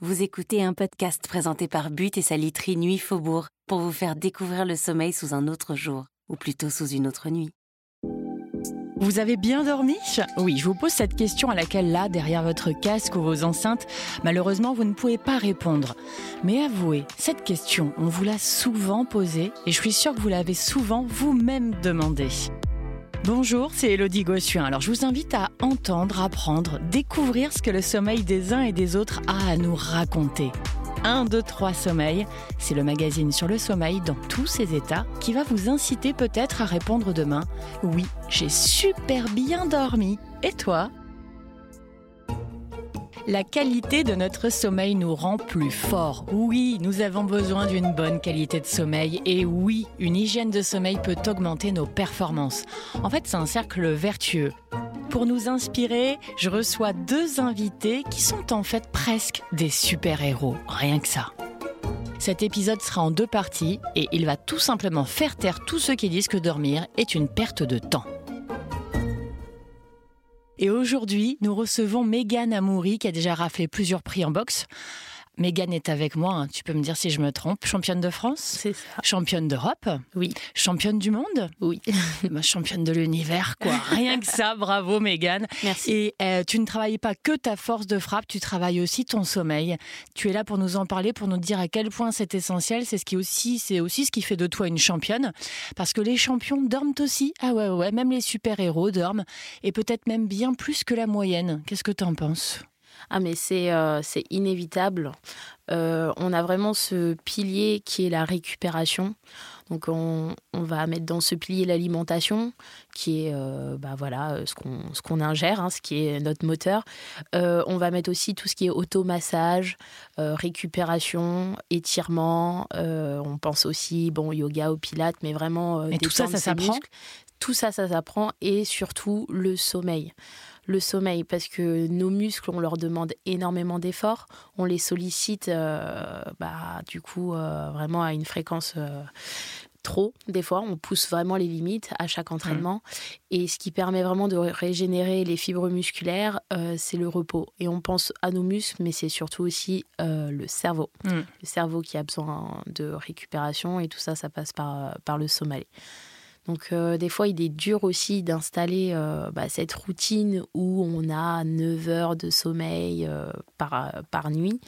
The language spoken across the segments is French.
Vous écoutez un podcast présenté par But et sa literie Nuit Faubourg pour vous faire découvrir le sommeil sous un autre jour, ou plutôt sous une autre nuit. Vous avez bien dormi? Oui, je vous pose cette question à laquelle là, derrière votre casque ou vos enceintes, malheureusement, vous ne pouvez pas répondre. Mais avouez, cette question, on vous l'a souvent posée et je suis sûre que vous l'avez souvent vous-même demandée. Bonjour, c'est Elodie Gossuin. Alors je vous invite à entendre, apprendre, découvrir ce que le sommeil des uns et des autres a à nous raconter. 1, 2, 3 Sommeil, c'est le magazine sur le sommeil dans tous ses états qui va vous inciter peut-être à répondre demain Oui, j'ai super bien dormi. Et toi? La qualité de notre sommeil nous rend plus forts. Oui, nous avons besoin d'une bonne qualité de sommeil et oui, une hygiène de sommeil peut augmenter nos performances. En fait, c'est un cercle vertueux. Pour nous inspirer, je reçois deux invités qui sont en fait presque des super-héros, rien que ça. Cet épisode sera en deux parties et il va tout simplement faire taire tous ceux qui disent que dormir est une perte de temps. Et aujourd'hui, nous recevons Megan Amouri qui a déjà raflé plusieurs prix en boxe. Mégane est avec moi, hein. tu peux me dire si je me trompe. Championne de France C'est ça. Championne d'Europe Oui. Championne du monde Oui. bah, championne de l'univers, quoi. Rien que ça, bravo Mégane. Merci. Et euh, tu ne travailles pas que ta force de frappe, tu travailles aussi ton sommeil. Tu es là pour nous en parler, pour nous dire à quel point c'est essentiel. C'est ce qui aussi, c'est aussi ce qui fait de toi une championne, parce que les champions dorment aussi. Ah ouais, ouais, même les super héros dorment, et peut-être même bien plus que la moyenne. Qu'est-ce que tu en penses? Ah mais c'est euh, inévitable. Euh, on a vraiment ce pilier qui est la récupération. Donc on, on va mettre dans ce pilier l'alimentation, qui est euh, bah voilà ce qu'on ingère, hein, ce qui est notre moteur. on va mettre aussi tout ce qui est automassage, récupération, étirement. on pense aussi bon yoga au pilates, mais vraiment. Et tout ça, ça s'apprend? Tout ça, ça s'apprend et surtout le sommeil le sommeil parce que nos muscles, on leur demande énormément d'efforts, on les sollicite euh, bah, du coup euh, vraiment à une fréquence euh, trop des fois, on pousse vraiment les limites à chaque entraînement mmh. et ce qui permet vraiment de régénérer les fibres musculaires, c'est le repos et on pense à nos muscles mais c'est surtout aussi le cerveau. Mmh. Le cerveau qui a besoin de récupération et tout ça ça passe par, par le sommeil. Donc euh, des fois, il est dur aussi d'installer euh, bah, cette routine où on a 9 heures de sommeil euh, par, par nuit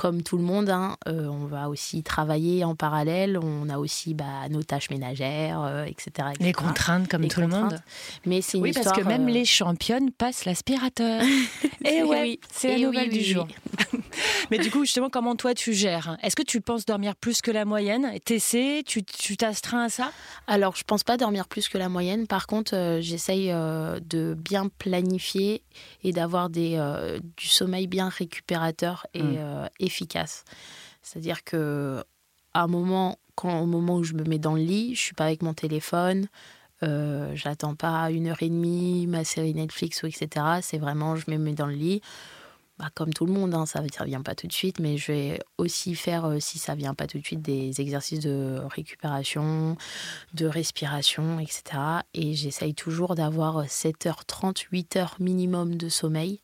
comme tout le monde, hein, on va aussi travailler en parallèle. On a aussi bah, nos tâches ménagères, etc., Les contraintes, comme tout le monde. Mais c'est oui, parce que même les championnes passent l'aspirateur. et eh ouais, oui, c'est la nouvelle du jour. Mais du coup, justement, comment toi tu gères? Est-ce que tu penses dormir plus que la moyenne? T'essaies? Tu t'astreins à ça? Alors, je pense pas dormir plus que la moyenne. Par contre, euh, j'essaye euh, de bien planifier et d'avoir des euh, du sommeil bien récupérateur et hmm. C'est-à-dire que à un moment, quand au moment où je me mets dans le lit, je suis pas avec mon téléphone. Euh, j'attends pas une heure et demie ma série Netflix ou etc. C'est vraiment je me mets dans le lit bah, comme tout le monde, hein, ça ne vient pas tout de suite, mais je vais aussi faire, euh, si ça vient pas tout de suite, des exercices de récupération, de respiration, etc. Et j'essaye toujours d'avoir 7h30, 8h minimum de sommeil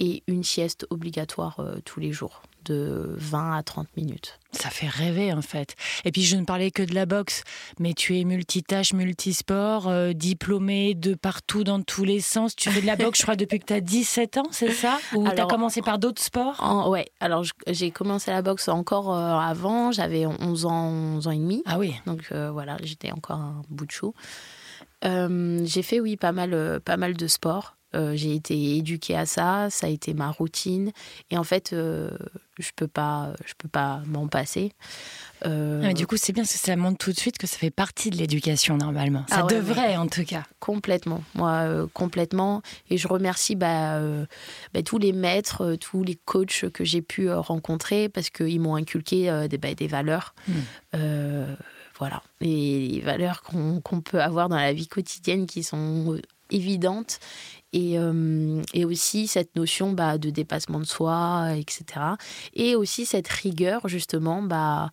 et une sieste obligatoire euh, tous les jours de 20 à 30 minutes. Ça fait rêver en fait. Et puis je ne parlais que de la boxe, mais tu es multitâche, multisport, euh, diplômé de partout dans tous les sens. Tu fais de la boxe, je crois, depuis que tu as 17 ans, c'est ça? Ou tu as commencé par d'autres sports? en, Ouais, alors j'ai commencé la boxe encore euh, avant, j'avais 11 ans, 11 ans et demi. Ah oui. Donc euh, voilà, j'étais encore un bout de chou. j'ai fait, oui, pas mal, pas mal de sports. Euh, j'ai été éduquée à ça, ça a été ma routine. Et en fait, euh, je peux pas, je peux pas m'en passer. Euh, mais du coup, c'est bien parce que ça montre tout de suite que ça fait partie de l'éducation normalement. Ça ah devrait en tout cas. Complètement, moi complètement. Et je remercie bah, bah, tous les maîtres, tous les coachs que j'ai pu rencontrer parce qu'ils m'ont inculqué des, bah, des valeurs. Hmm. voilà, les valeurs qu'on peut avoir dans la vie quotidienne qui sont évidentes et, euh, et aussi cette notion bah, de dépassement de soi, etc. Et aussi cette rigueur, justement, bah,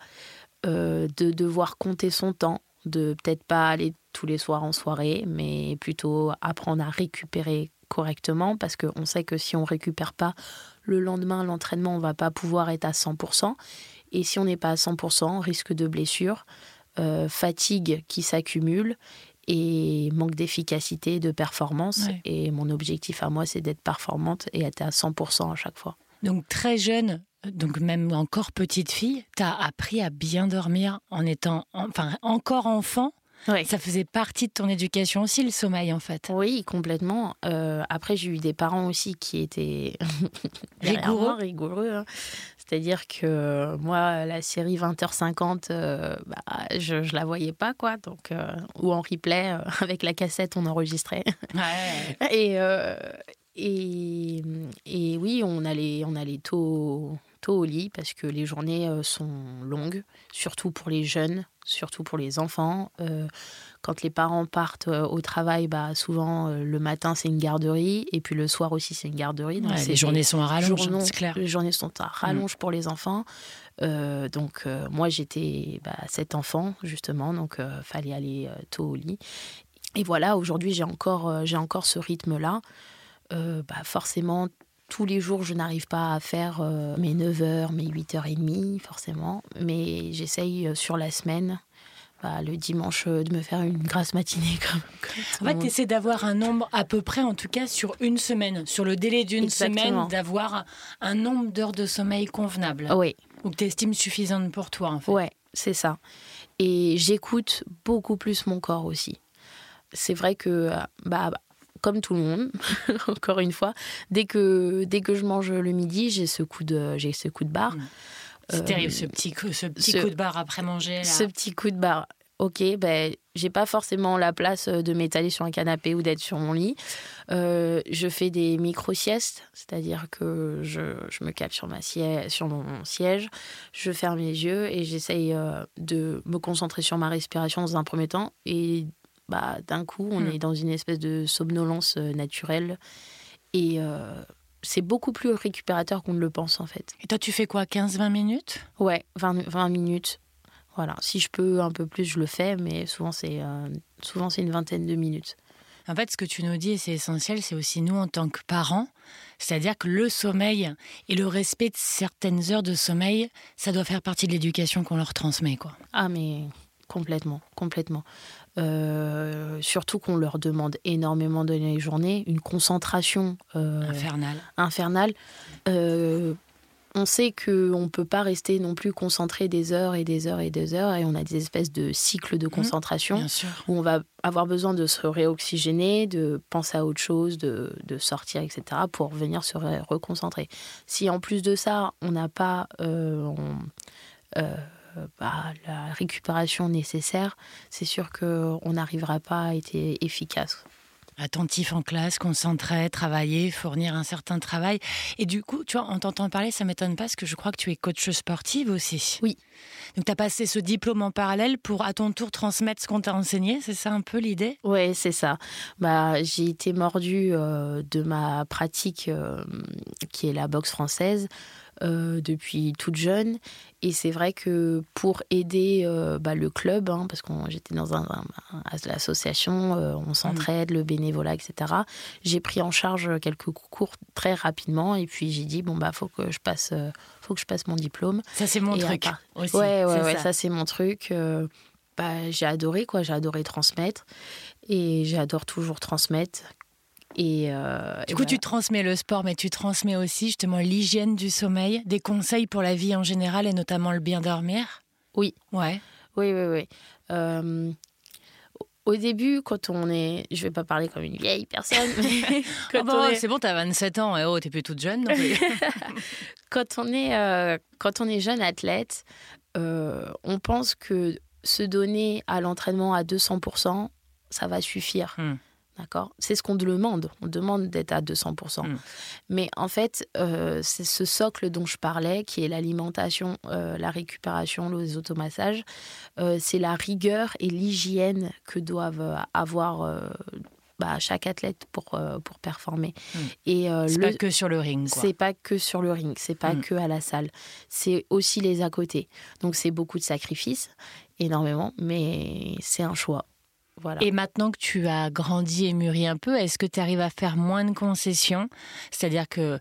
euh, de devoir compter son temps, de peut-être pas aller tous les soirs en soirée, mais plutôt apprendre à récupérer correctement, parce qu'on sait que si on récupère pas le lendemain, l'entraînement, on va pas pouvoir être à 100%. Et si on n'est pas à 100%, risque de blessure, euh, fatigue qui s'accumule et manque d'efficacité, de performance. Et mon objectif à moi, c'est d'être performante et être à 100% à chaque fois. Donc très jeune, donc même encore petite fille, tu as appris à bien dormir en étant enfin encore enfant ça faisait partie de ton éducation aussi, le sommeil, en fait. Oui, complètement. Euh, après, j'ai eu des parents aussi qui étaient rigoureux. rigoureux hein. C'est-à-dire que moi, la série 20h50, euh, bah, je ne la voyais pas, quoi. Donc, euh, ou en replay, avec la cassette, on enregistrait. et, et, et, oui, on allait, on allait tôt, tôt au lit parce que les journées sont longues, surtout pour les jeunes surtout pour les enfants. Euh, quand les parents partent euh, au travail, bah, souvent euh, le matin c'est une garderie et puis le soir aussi c'est une garderie. Donc les journées sont à rallonge, c'est clair. Les journées sont à rallonge pour les enfants. donc moi j'étais bah, cet enfant justement, donc fallait aller tôt au lit. Et voilà, aujourd'hui j'ai encore, j'ai encore ce rythme-là. Bah, forcément, tous les jours, je n'arrive pas à faire euh, mes 9h, mes 8h30, forcément. Mais j'essaye euh, sur la semaine, bah, le dimanche, euh, de me faire une grasse matinée. Comme, en fait, tu essaies d'avoir un nombre, à peu près, en tout cas, sur une semaine, sur le délai d'une semaine, d'avoir un nombre d'heures de sommeil convenable. Oui. Ou que tu estimes suffisante pour toi, en fait. Ouais, c'est ça. Et j'écoute beaucoup plus mon corps aussi. C'est vrai que bah, comme tout le monde, encore une fois, dès que, dès que je mange le midi, j'ai ce coup de, j'ai ce coup de barre. Mm. C'est terrible, ce petit, coup, ce petit coup de barre après manger. Ce petit coup de barre. Ok, ben, j'ai pas forcément la place de m'étaler sur un canapé ou d'être sur mon lit. Euh, je fais des micro-siestes, c'est-à-dire que je, je, me cale sur, ma siège, sur mon siège, je ferme les yeux et j'essaye euh, de me concentrer sur ma respiration dans un premier temps et bah, d'un coup, on hmm. est dans une espèce de somnolence euh, naturelle. Et euh, c'est beaucoup plus récupérateur qu'on ne le pense, en fait. Et toi, tu fais quoi 15-20 minutes? Ouais, 20, 20, minutes. Voilà. Si je peux un peu plus, je le fais, mais souvent, c'est euh, souvent c'est une vingtaine de minutes. En fait, ce que tu nous dis, et c'est essentiel, c'est aussi nous en tant que parents. C'est-à-dire que le sommeil et le respect de certaines heures de sommeil, ça doit faire partie de l'éducation qu'on leur transmet, quoi. Ah, mais complètement, complètement. Euh, surtout qu'on leur demande énormément de les journées, une concentration euh, infernale. infernale. Euh, on sait qu'on ne peut pas rester non plus concentré des heures et des heures et des heures, et on a des espèces de cycles de mmh, concentration où on va avoir besoin de se réoxygéner, de penser à autre chose, de, de sortir, etc., pour venir se reconcentrer. Si en plus de ça, on n'a pas... bah, la récupération nécessaire, c'est sûr qu'on n'arrivera pas à être efficace attentif en classe, concentré, travailler, fournir un certain travail. Et du coup, tu vois, en t'entendant parler, ça m'étonne pas parce que je crois que tu es coach sportive aussi. Oui. Donc, tu as passé ce diplôme en parallèle pour, à ton tour, transmettre ce qu'on t'a enseigné. C'est ça un peu l'idée? Oui, c'est ça. Bah, j'ai été mordue euh, de ma pratique euh, qui est la boxe française. Euh, depuis toute jeune. Et c'est vrai que pour aider euh, bah, le club, hein, parce que j'étais dans un, l'association, euh, on s'entraide, le bénévolat, etc. J'ai pris en charge quelques cours très rapidement et puis j'ai dit bon bah faut que je passe, faut que je passe mon diplôme. Ça c'est mon truc. Aussi, ouais ouais, ouais ça, c'est mon truc. Bah, j'ai adoré quoi, j'ai adoré transmettre et j'adore toujours transmettre et, euh, du coup, tu transmets le sport, mais tu transmets aussi justement l'hygiène du sommeil, des conseils pour la vie en général et notamment le bien dormir? Oui. Ouais. Oui, oui, oui. Euh, au début, quand on est. Je vais pas parler comme une vieille personne, mais. oh bah, C'est bon, tu as 27 ans, et oh, t'es plus toute jeune. quand, on est, euh, quand on est jeune athlète, on pense que se donner à l'entraînement à 200%, ça va suffire. Hmm. D'accord? C'est ce qu'on demande. On demande d'être à 200%. Mm. Mais en fait, euh, c'est ce socle dont je parlais, qui est l'alimentation, euh, la récupération, les automassages. Euh, c'est la rigueur et l'hygiène que doivent avoir bah, chaque athlète pour, pour performer. Mm. Et c'est pas que sur le ring. C'est pas que sur le ring. C'est pas que à la salle. C'est aussi les à côté. Donc c'est beaucoup de sacrifices, énormément, mais c'est un choix. Et maintenant que tu as grandi et mûri un peu, est-ce que tu arrives à faire moins de concessions? C'est-à-dire que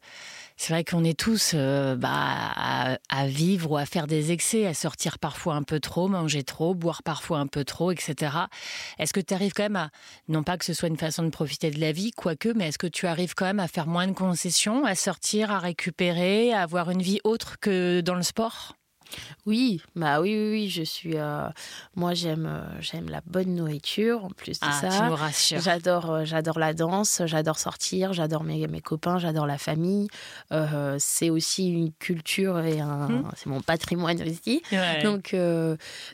c'est vrai qu'on est tous euh, bah, à, vivre ou à faire des excès, à sortir parfois un peu trop, manger trop, boire parfois un peu trop, etc. Est-ce que tu arrives quand même à, non pas que ce soit une façon de profiter de la vie, quoique, mais est-ce que tu arrives quand même à faire moins de concessions, à sortir, à récupérer, à avoir une vie autre que dans le sport? Oui, bah oui, oui, oui, je suis. Euh, moi, j'aime, euh, j'aime la bonne nourriture. En plus de ah, ça, j'adore, euh, j'adore la danse, j'adore sortir, j'adore mes, mes copains, j'adore la famille. c'est aussi une culture et un, hmm. c'est mon patrimoine aussi. Donc,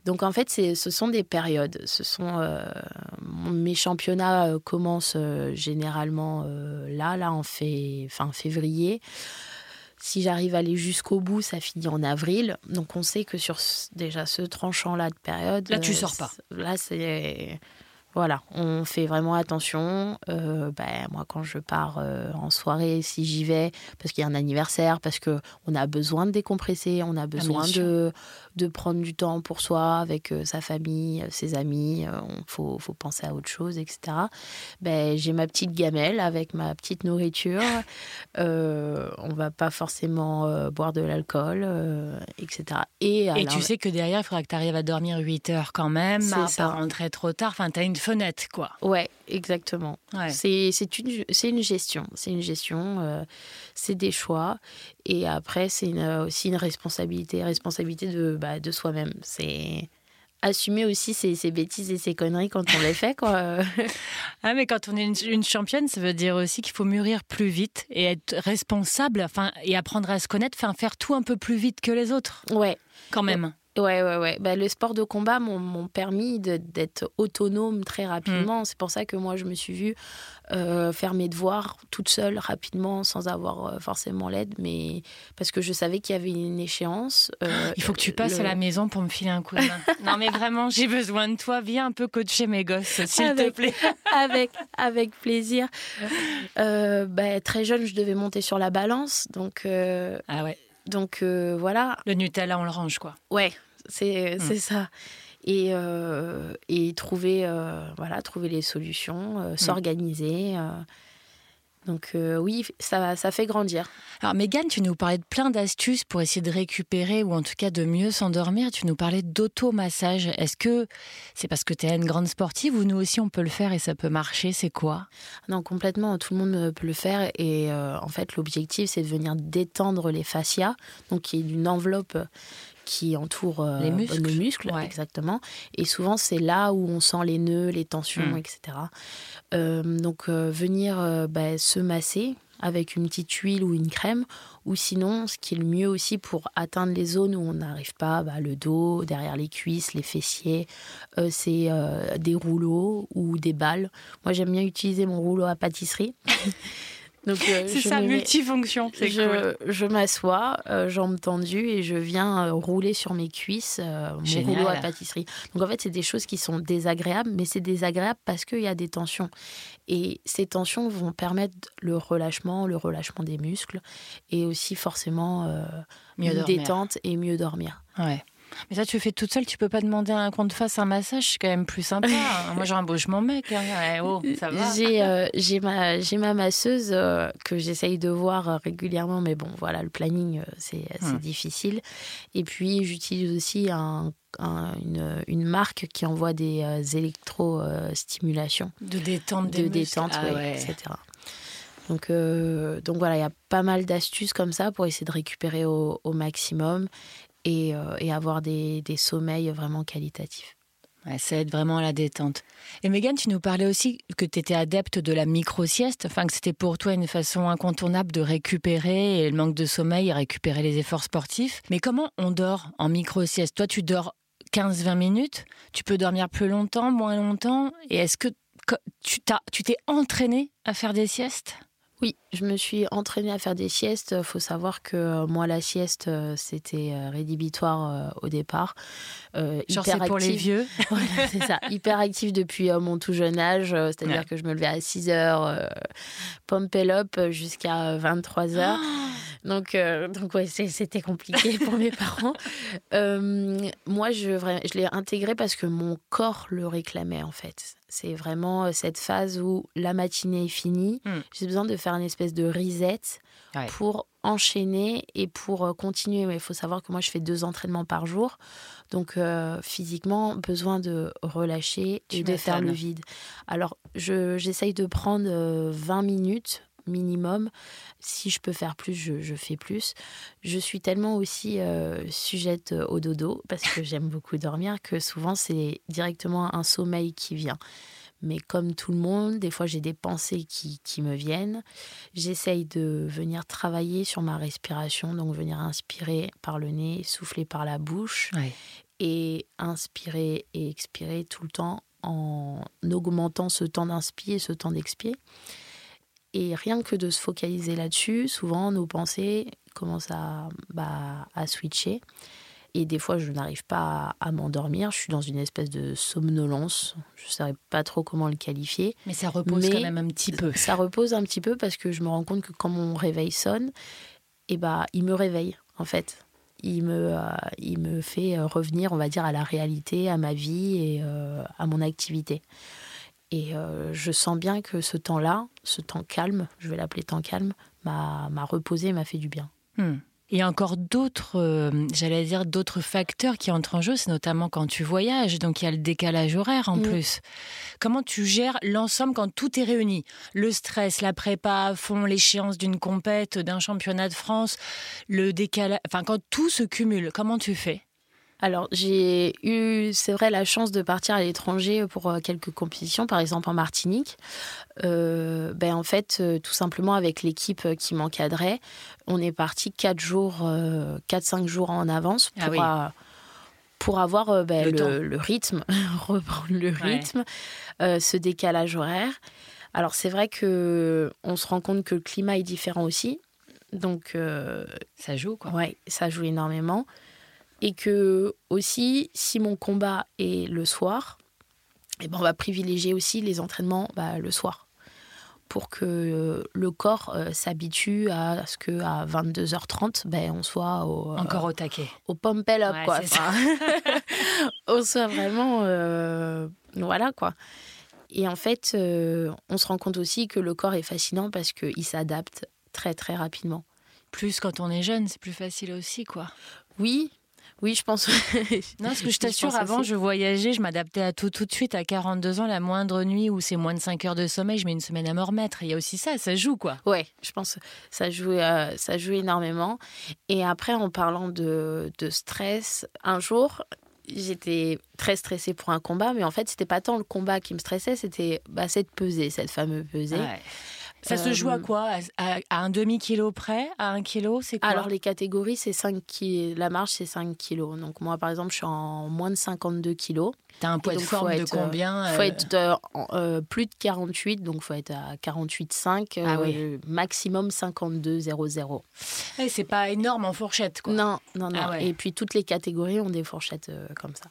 donc en fait, c'est, ce sont des périodes. Ce sont mes championnats commencent généralement là, là en fait, fin février. Si j'arrive à aller jusqu'au bout, ça finit en avril. Donc on sait que sur déjà ce tranchant-là de période. Là, tu sors pas. Là, c'est voilà, on fait vraiment attention. Euh, ben, moi, quand je pars euh, en soirée, si j'y vais, parce qu'il y a un anniversaire, parce que on a besoin de décompresser, on a ah, besoin de, de prendre du temps pour soi, avec euh, sa famille, ses amis, il faut, faut, penser à autre chose, etc. Ben, j'ai ma petite gamelle avec ma petite nourriture. on va pas forcément boire de l'alcool, etc. Et, Et tu sais que derrière, il faudra que tu arrives à dormir 8 heures quand même, à pas rentrer trop tard. Enfin, tu as une fenêtre, quoi. Ouais, exactement. C'est une, une gestion. C'est une gestion, euh, c'est des choix. Et après, c'est aussi une responsabilité, responsabilité de, bah, de soi-même. C'est assumer aussi ses, bêtises et ses conneries quand on les fait. Quoi. ah, mais quand on est une, championne, ça veut dire aussi qu'il faut mûrir plus vite et être responsable enfin, et apprendre à se connaître, enfin, faire tout un peu plus vite que les autres. Ouais. Quand même. Ouais, ouais, ouais. Bah, le sport de combat m'ont permis d'être autonome très rapidement. Mm. C'est pour ça que moi, je me suis vue euh, faire mes devoirs toute seule rapidement, sans avoir euh, forcément l'aide, mais parce que je savais qu'il y avait une échéance. Euh, Il faut que tu passes à la maison pour me filer un coup de main. non, mais vraiment, j'ai besoin de toi. Viens un peu coacher mes gosses, s'il te plaît. avec, avec plaisir. Bah, très jeune, je devais monter sur la balance, donc. ah ouais. Donc voilà. Le Nutella, on le range, quoi. Ouais, c'est hmm. ça. Et, euh, et trouver, euh, voilà, trouver les solutions, euh, hmm. s'organiser. Donc oui, ça, ça fait grandir. Alors Megan, tu nous parlais de plein d'astuces pour essayer de récupérer ou en tout cas de mieux s'endormir. Tu nous parlais d'automassage. Est-ce que c'est parce que tu es une grande sportive ou nous aussi on peut le faire et ça peut marcher? C'est quoi? Non, complètement. Tout le monde peut le faire. Et en fait, l'objectif, c'est de venir détendre les fascias, donc qui est une enveloppe qui entoure euh, les muscles, exactement. Et souvent, c'est là où on sent les nœuds, les tensions, hmm. etc. Euh, donc, euh, venir bah, se masser avec une petite huile ou une crème, ou sinon, ce qui est le mieux aussi pour atteindre les zones où on n'arrive pas, bah, le dos, derrière les cuisses, les fessiers, c'est des rouleaux ou des balles. Moi, j'aime bien utiliser mon rouleau à pâtisserie. Euh, c'est ça, multifonction. Je, je m'assois, euh, jambes tendues, et je viens euh, rouler sur mes cuisses mon rouleau à pâtisserie. Donc en fait, c'est des choses qui sont désagréables, mais c'est désagréable parce qu'il y a des tensions. Et ces tensions vont permettre le relâchement, le relâchement des muscles, et aussi forcément mieux une détente et mieux dormir. Ouais. Mais ça, tu fais toute seule, tu peux pas demander à un qu'on te fasse un massage, c'est quand même plus sympa. Hein. Moi, j'ai un beau, je m'en mec. Oh. J'ai, euh, ma, masseuse euh, que j'essaye de voir euh, régulièrement, mais bon, voilà, le planning, c'est, c'est hum. difficile. Et puis, j'utilise aussi un, une, une, marque qui envoie des électro-stimulations. de détente, de détente, ah etc. Donc, donc voilà, il y a pas mal d'astuces comme ça pour essayer de récupérer au, au maximum euh, et, avoir des, sommeils vraiment qualitatifs. ça aide vraiment à la détente. Et Megan, tu nous parlais aussi que tu étais adepte de la micro-sieste, que c'était pour toi une façon incontournable de récupérer et le manque de sommeil et récupérer les efforts sportifs. Mais comment on dort en micro-sieste? Toi, tu dors 15-20 minutes, tu peux dormir plus longtemps, moins longtemps, et est-ce que tu t'es entraîné à faire des siestes? Oui, je me suis entraînée à faire des siestes. Il faut savoir que euh, moi, la sieste, euh, c'était euh, rédhibitoire au départ. Genre c'est pour les vieux voilà, c'est ça. Hyper active depuis mon tout jeune âge. C'est-à-dire que je me levais à 6 heures, pump up jusqu'à 23 heures. Donc, euh, donc ouais, c'était compliqué pour mes parents. Euh, moi, je, je l'ai intégré parce que mon corps le réclamait, en fait. C'est vraiment cette phase où la matinée est finie. Hmm. J'ai besoin de faire une espèce de reset pour enchaîner et pour continuer. Il faut savoir que moi, je fais deux entraînements par jour. Donc, physiquement, besoin de relâcher et de faire le vide. Alors, j'essaye de prendre 20 minutes minimum. Si je peux faire plus, je, fais plus. Je suis tellement aussi euh, sujette au dodo, parce que j'aime beaucoup dormir, que souvent c'est directement un sommeil qui vient. Mais comme tout le monde, des fois j'ai des pensées qui, me viennent. J'essaye de venir travailler sur ma respiration, donc venir inspirer par le nez, souffler par la bouche. Et inspirer et expirer tout le temps en augmentant ce temps d'inspire et ce temps d'expirer. Et rien que de se focaliser là-dessus, souvent nos pensées commencent à, bah, à switcher. Et des fois, je n'arrive pas à, m'endormir. Je suis dans une espèce de somnolence. Je ne saurais pas trop comment le qualifier. Mais ça repose quand même un petit peu. Ça repose un petit peu parce que je me rends compte que quand mon réveil sonne, et eh bah, il me réveille, en fait. Il me, euh, il me fait revenir, on va dire, à la réalité, à ma vie et euh, à mon activité. Et euh, je sens bien que ce temps-là, ce temps calme, je vais l'appeler temps calme, m'a reposé, m'a fait du bien. Hmm. Il y a encore d'autres, euh, j'allais dire, d'autres facteurs qui entrent en jeu, c'est notamment quand tu voyages, donc il y a le décalage horaire en hmm. plus. Comment tu gères l'ensemble quand tout est réuni? Le stress, la prépa à fond, l'échéance d'une compète, d'un championnat de France, le décalage, enfin quand tout se cumule, comment tu fais? Alors, j'ai eu, c'est vrai, la chance de partir à l'étranger pour euh, quelques compétitions, par exemple en Martinique. Euh, ben, en fait, euh, tout simplement avec l'équipe qui m'encadrait, on est parti 4 jours, 4-5 jours en avance ah pour, pour avoir ben, le, rythme, reprendre le rythme, ce décalage horaire. Alors, c'est vrai que on se rend compte que le climat est différent aussi. Donc, ça joue, quoi. Ouais, ça joue énormément et que aussi si mon combat est le soir, eh ben on va privilégier aussi les entraînements bah, le soir. Pour que euh, le corps euh, s'habitue à ce que à 22h30 ben on soit au euh, encore au taquet. au pompel up quoi. on soit vraiment voilà quoi. Et en fait on se rend compte aussi que le corps est fascinant parce qu'il s'adapte très très rapidement. Plus quand on est jeune c'est plus facile aussi quoi. Oui oui, je pense. non, parce que je t'assure, avant, je voyageais, je m'adaptais à tout tout de suite. À 42 ans, la moindre nuit où c'est moins de 5 heures de sommeil, je mets une semaine à me remettre. Il y a aussi ça, ça joue, quoi. Ouais, je pense ça joue, euh, ça joue énormément. Et après, en parlant de, de stress, un jour, j'étais très stressée pour un combat, mais en fait, c'était pas tant le combat qui me stressait, c'était bah, cette pesée, cette fameuse pesée. Ça se joue à euh, quoi? À, un demi-kilo près? À un kilo C'est quoi? Alors, les catégories, c'est 5 kilos. La marche, c'est 5 kilos. Donc, moi, par exemple, je suis en moins de 52 kilos. T'as un poids de forme de euh, combien Il faut être euh, plus de 48, donc il faut être à 48,5, ah oui. maximum 52,00. Et c'est pas énorme en fourchette, quoi. Non, non, non. Ah Et puis toutes les catégories ont des fourchettes comme ça.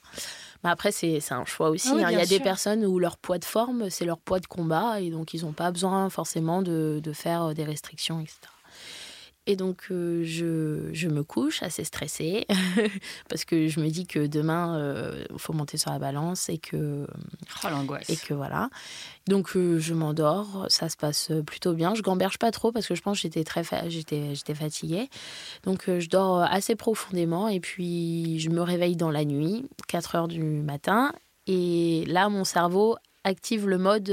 Mais après, c'est un choix aussi. Ah hein. Il y a des personnes où leur poids de forme, c'est leur poids de combat, et donc ils n'ont pas besoin forcément de, de, faire des restrictions, etc. Et donc, euh, je, je, me couche assez stressée parce que je me dis que demain, il euh, faut monter sur la balance et que. Oh, l'angoisse. Et que voilà. Donc, euh, je m'endors, ça se passe plutôt bien. Je gamberge pas trop parce que je pense que j'étais très j'étais, j'étais fatiguée. Donc, je dors assez profondément et puis je me réveille dans la nuit, 4 heures du matin. Et là, mon cerveau active le mode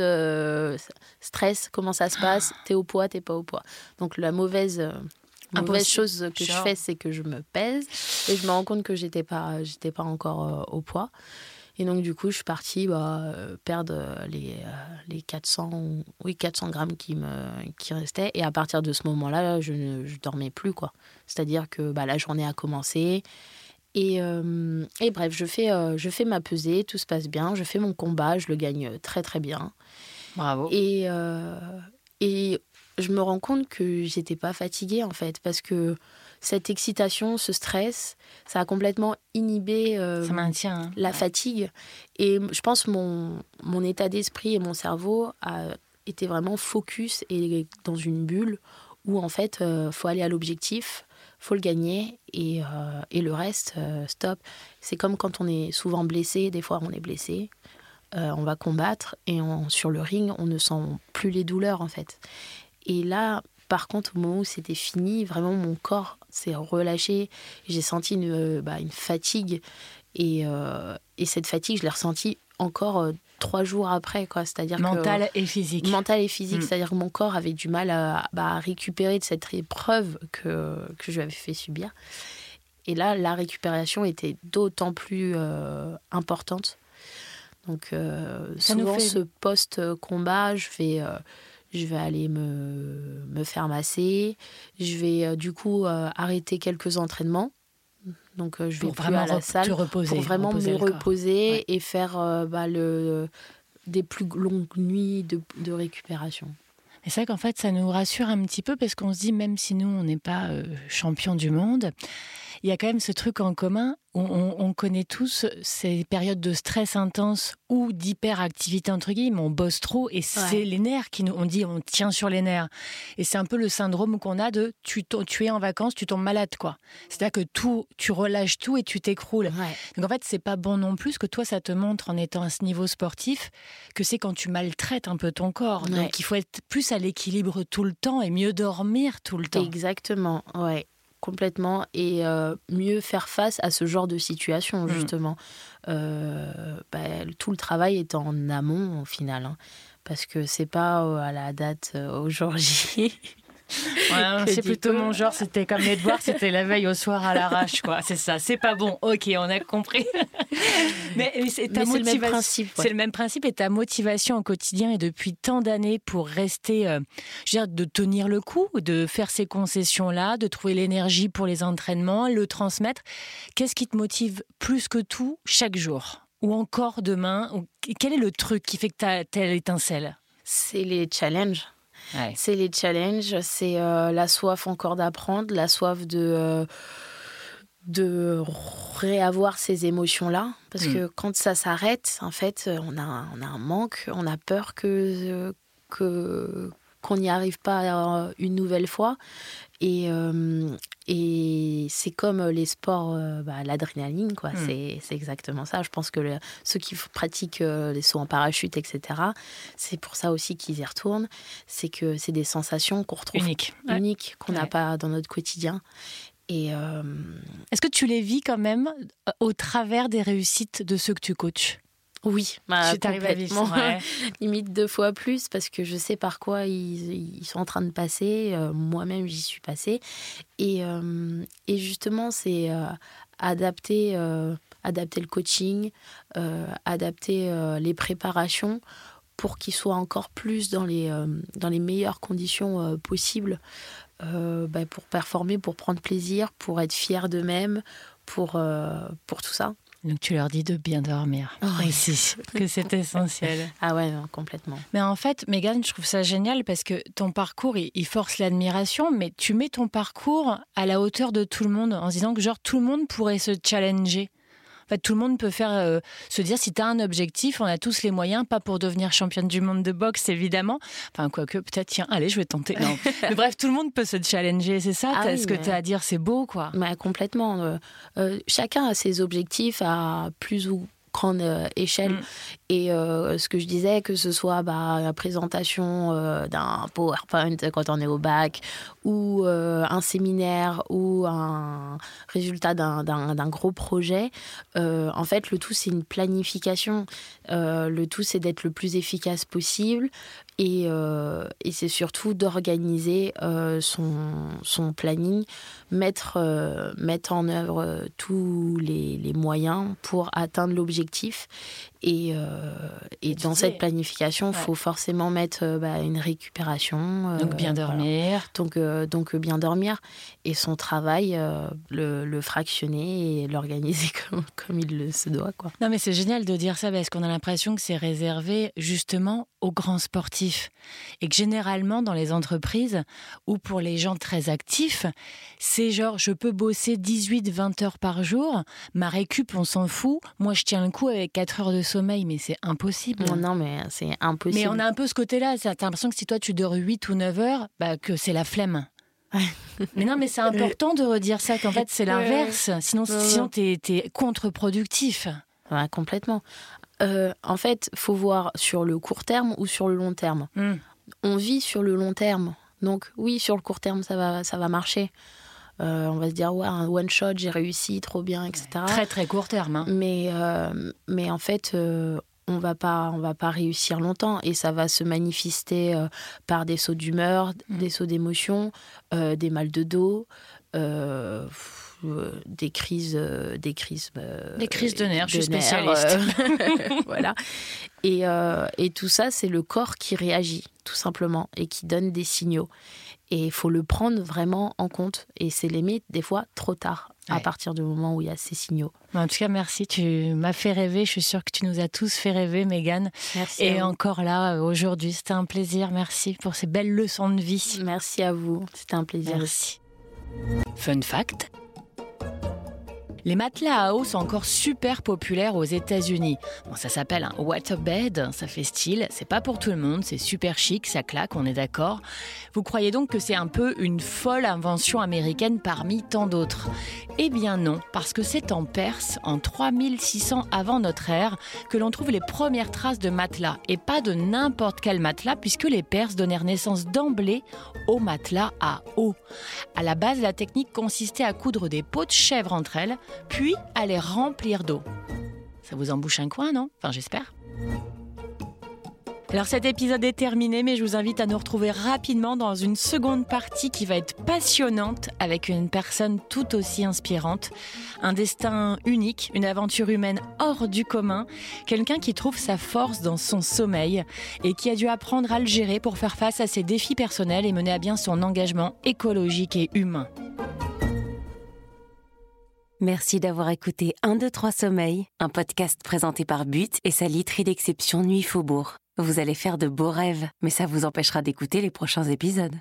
stress, comment ça se passe, t'es au poids, t'es pas au poids. Donc la mauvaise mauvaise chose que je fais, c'est que je me pèse et je me rends compte que j'étais pas, j'étais pas encore euh, au poids. Et donc, du coup, je suis partie bah, euh, perdre les, euh, les 400, oui, 400 grammes qui, me, qui restaient. Et à partir de ce moment-là, je ne je dormais plus. quoi. C'est-à-dire que bah, la journée a commencé. Et, et bref, je fais, je fais ma pesée, tout se passe bien. Je fais mon combat, je le gagne très, très bien. Bravo. Et, et je me rends compte que j'étais pas fatiguée en fait parce que cette excitation, ce stress, ça a complètement inhibé euh, hein. la fatigue. Et je pense mon mon état d'esprit et mon cerveau a été vraiment focus et dans une bulle où en fait, il faut aller à l'objectif, faut le gagner et, et le reste, stop. C'est comme quand on est souvent blessé, des fois on est blessé, on va combattre et sur le ring, on ne sent plus les douleurs en fait. Et là, par contre, au moment où c'était fini, vraiment mon corps s'est relâché. J'ai senti une, euh, bah, une fatigue. Et, euh, et, cette fatigue, je l'ai ressentie encore euh, trois jours après. Quoi. C'est-à-dire mental et physique. Mental et physique. Mm. C'est-à-dire que mon corps avait du mal à, bah, récupérer de cette épreuve que, que je lui avais fait subir. Et là, la récupération était d'autant plus importante. Donc, souvent, ce post-combat, je fais je vais aller me, me faire masser, je vais euh, du coup euh, arrêter quelques entraînements. Donc euh, je vais vraiment à la salle reposer, pour vraiment me reposer et faire bah, le, des plus longues nuits de, de récupération. Et c'est vrai qu'en fait, ça nous rassure un petit peu parce qu'on se dit, même si nous, on n'est pas champion du monde, il y a quand même ce truc en commun. On, connaît tous ces périodes de stress intense ou d'hyperactivité entre guillemets. On bosse trop et c'est les nerfs qui nous. On dit on tient sur les nerfs. Et c'est un peu le syndrome qu'on a de tu, tu es en vacances, tu tombes malade quoi. C'est-à-dire que tout, tu relâches tout et tu t'écroules. Donc en fait c'est pas bon non plus que toi ça te montre en étant à ce niveau sportif que c'est quand tu maltraites un peu ton corps. Donc il faut être plus à l'équilibre tout le temps et mieux dormir tout le temps. Exactement. Ouais complètement et euh, mieux faire face à ce genre de situation mm. justement. Euh, bah, tout le travail est en amont au final, hein, parce que c'est pas euh, à la date c'est plutôt mon genre. C'était comme les devoirs, c'était la veille au soir à l'arrache, quoi. C'est ça. C'est pas bon. Ok, on a compris. Mais, c'est le même principe. C'est le même principe et ta motivation au quotidien et depuis tant d'années pour rester, euh, je veux dire, de tenir le coup, de faire ces concessions-là, de trouver l'énergie pour les entraînements, le transmettre. Qu'est-ce qui te motive plus que tout chaque jour ou encore demain Quel est le truc qui fait que tu as telle étincelle? C'est les challenges. C'est les challenges, c'est euh, la soif encore d'apprendre, la soif de, euh, de réavoir ces émotions-là. Parce mm. que quand ça s'arrête, en fait, on a, on a un manque, on a peur que, que, qu'on n'y arrive pas une nouvelle fois. Et, euh, et c'est comme les sports, euh, bah, l'adrénaline, quoi. Hmm. C'est exactement ça. Je pense que ceux qui pratiquent euh, les sauts en parachute, etc., c'est pour ça aussi qu'ils y retournent. C'est que c'est des sensations qu'on retrouve uniques, uniques qu'on n'a pas dans notre quotidien. Et Est-ce que tu les vis quand même au travers des réussites de ceux que tu coaches? Oui, bah, complètement. Limite deux fois plus parce que je sais par quoi ils, sont en train de passer. Euh, moi-même, j'y suis passée. Et, euh, et justement, c'est euh, adapter, adapter le coaching, adapter les préparations pour qu'ils soient encore plus dans les, dans les meilleures conditions possibles bah, pour performer, pour prendre plaisir, pour être fier d'eux-mêmes, pour, pour tout ça. Donc tu leur dis de bien dormir. Oh, que c'est essentiel. Ah ouais, complètement. Mais en fait, Megan, je trouve ça génial parce que ton parcours, il, force l'admiration, mais tu mets ton parcours à la hauteur de tout le monde en disant que genre tout le monde pourrait se challenger tout le monde peut faire euh, se dire si tu as un objectif, on a tous les moyens, pas pour devenir championne du monde de boxe évidemment. Enfin, quoique, peut-être, tiens, allez, je vais tenter. Non. mais bref, tout le monde peut se challenger, c'est ça ah Ce que tu as à dire, c'est beau, quoi. Bah, complètement. Euh, euh, chacun a ses objectifs à plus ou grande échelle. Mm. Et euh, ce que je disais, que ce soit bah, la présentation euh, d'un PowerPoint quand on est au bac, ou euh, un séminaire, ou un résultat d'un gros projet, en fait, le tout, c'est une planification. le tout, c'est d'être le plus efficace possible. Et, et c'est surtout d'organiser son, son planning, mettre, mettre en œuvre tous les moyens pour atteindre l'objectif et, euh, et dans cette planification, il faut forcément mettre euh, bah, une récupération. Euh, donc bien dormir. Donc, donc bien dormir. Et son travail, le, le, fractionner et l'organiser comme, comme il le se doit. Quoi. Non mais c'est génial de dire ça parce qu'on a l'impression que c'est réservé justement aux grands sportifs. Et que généralement dans les entreprises ou pour les gens très actifs, c'est genre je peux bosser 18-20 heures par jour, ma récup on s'en fout, moi je tiens le coup avec 4 heures de sommeil, mais c'est impossible. Non, non, mais c'est impossible. Mais on a un peu ce côté-là. T'as l'impression que si toi tu dors 8 ou 9 heures, bah, que c'est la flemme. mais non, mais c'est important de redire ça, qu'en fait, c'est l'inverse. Sinon, sinon t'es es contre-productif. Ouais, complètement. Euh, en fait, faut voir sur le court terme ou sur le long terme. Hmm. On vit sur le long terme. Donc oui, sur le court terme, ça va, ça va marcher. Euh, on va se dire, ouais, un one shot, j'ai réussi, trop bien, etc. Très très court terme. Hein. Mais, euh, mais en fait, on va pas, on va pas réussir longtemps et ça va se manifester par des sauts d'humeur, hmm. des sauts d'émotion, des mal de dos. Euh, des crises, euh, des crises, euh, des crises de nerfs. je suis spécialiste. voilà. Et, et, tout ça, c'est le corps qui réagit, tout simplement, et qui donne des signaux. Et il faut le prendre vraiment en compte. Et c'est limite, des fois, trop tard, à partir du moment où il y a ces signaux. En tout cas, merci. Tu m'as fait rêver. Je suis sûre que tu nous as tous fait rêver, Megan. Merci. Et encore là, aujourd'hui, c'était un plaisir. Merci pour ces belles leçons de vie. Merci à vous. C'était un plaisir. Merci. Fun fact les matelas à eau sont encore super populaires aux États-Unis. Bon, ça s'appelle un waterbed, ça fait style, c'est pas pour tout le monde, c'est super chic, ça claque, on est d'accord. Vous croyez donc que c'est un peu une folle invention américaine parmi tant d'autres? Eh bien non, parce que c'est en Perse, en 3600 avant notre ère, que l'on trouve les premières traces de matelas, et pas de n'importe quel matelas, puisque les Perses donnèrent naissance d'emblée au matelas à eau. À la base, la technique consistait à coudre des peaux de chèvre entre elles, puis à les remplir d'eau. Ça vous embouche un coin, non? Enfin, j'espère. Alors cet épisode est terminé, mais je vous invite à nous retrouver rapidement dans une seconde partie qui va être passionnante avec une personne tout aussi inspirante, un destin unique, une aventure humaine hors du commun, quelqu'un qui trouve sa force dans son sommeil et qui a dû apprendre à le gérer pour faire face à ses défis personnels et mener à bien son engagement écologique et humain. Merci d'avoir écouté 1, 2, 3 Sommeil, un podcast présenté par But et sa literie d'exception Nuit Faubourg. Vous allez faire de beaux rêves, mais ça vous empêchera d'écouter les prochains épisodes.